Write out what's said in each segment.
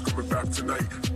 Coming back tonight.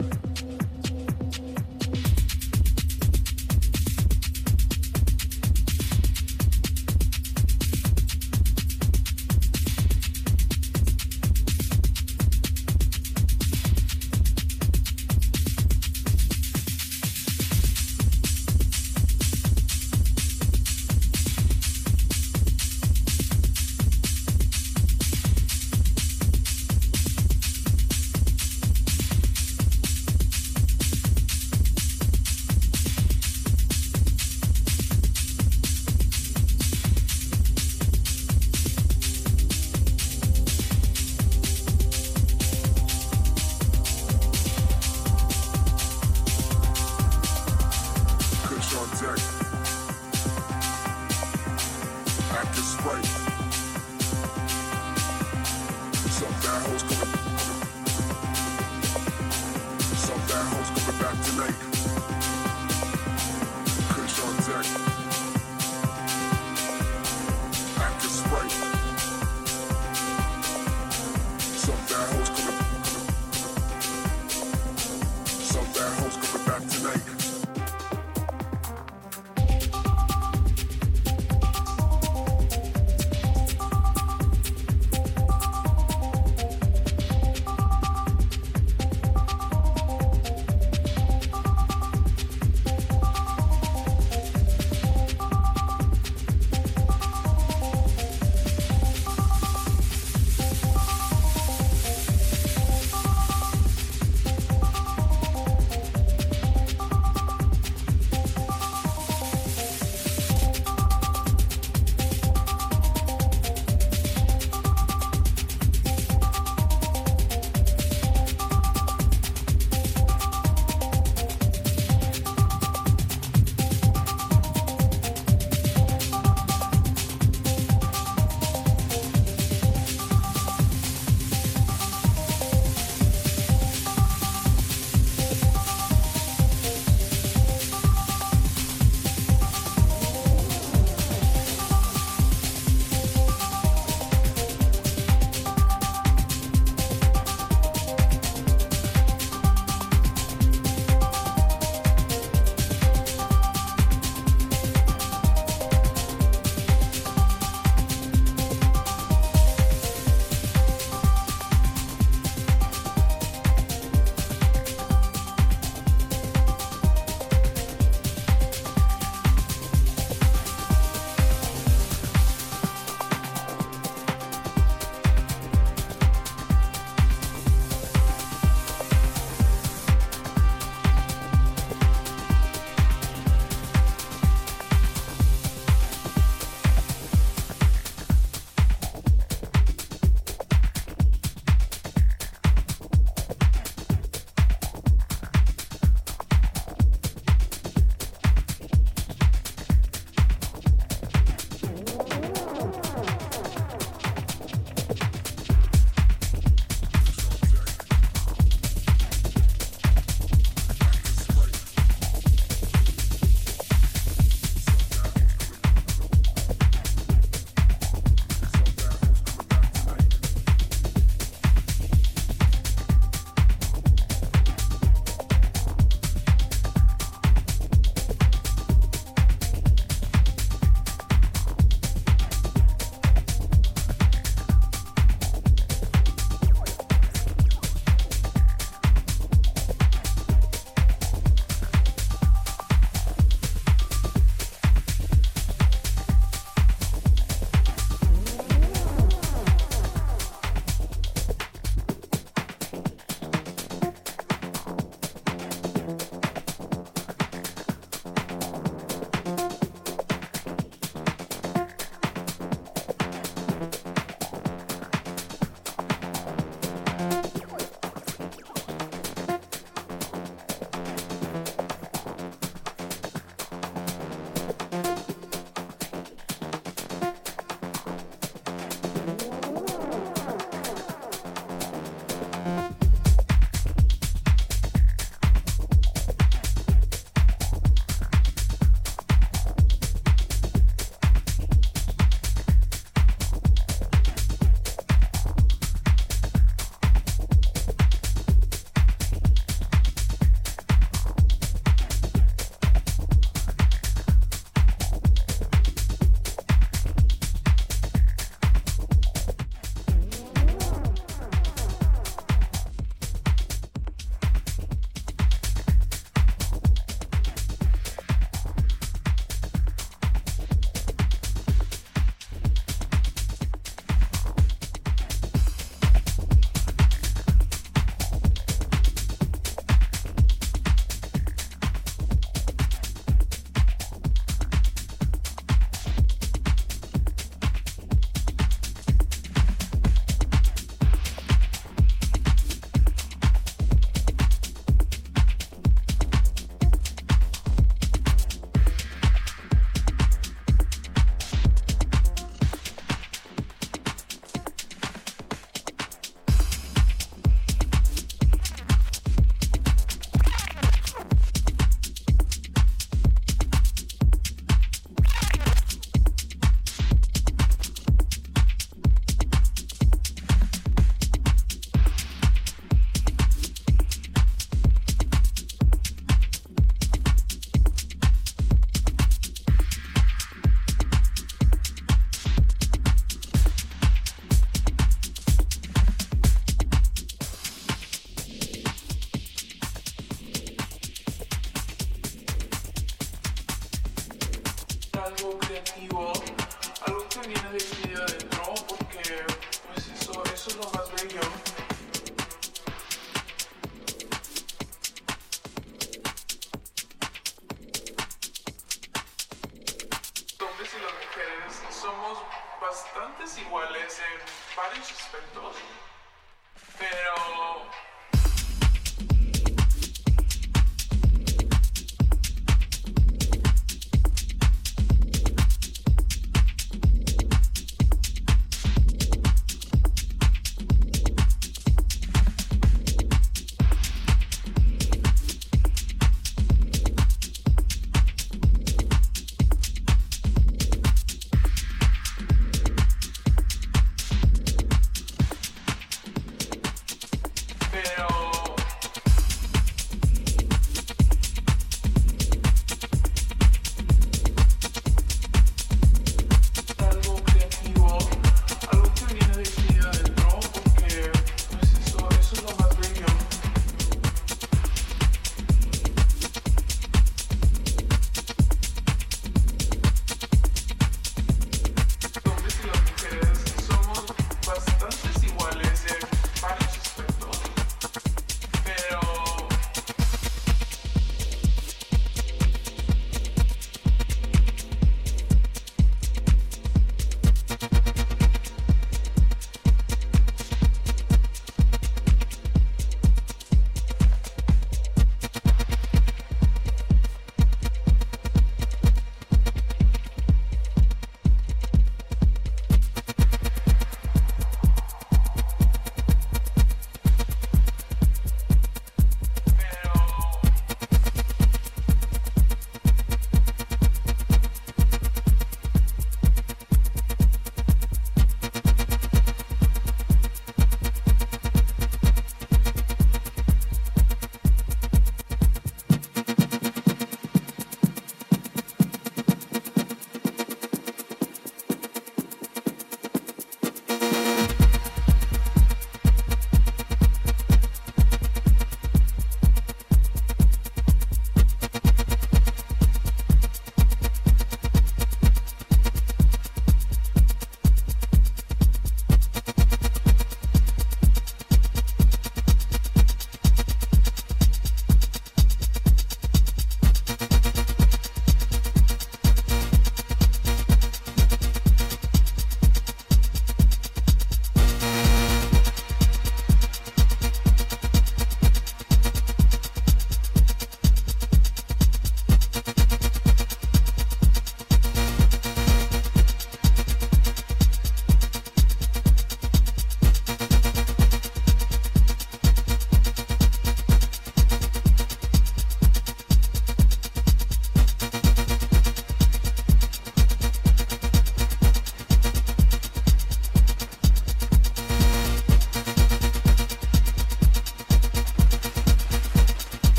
En varios aspectos, pero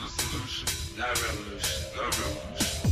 no solution, not revolution, no revolution.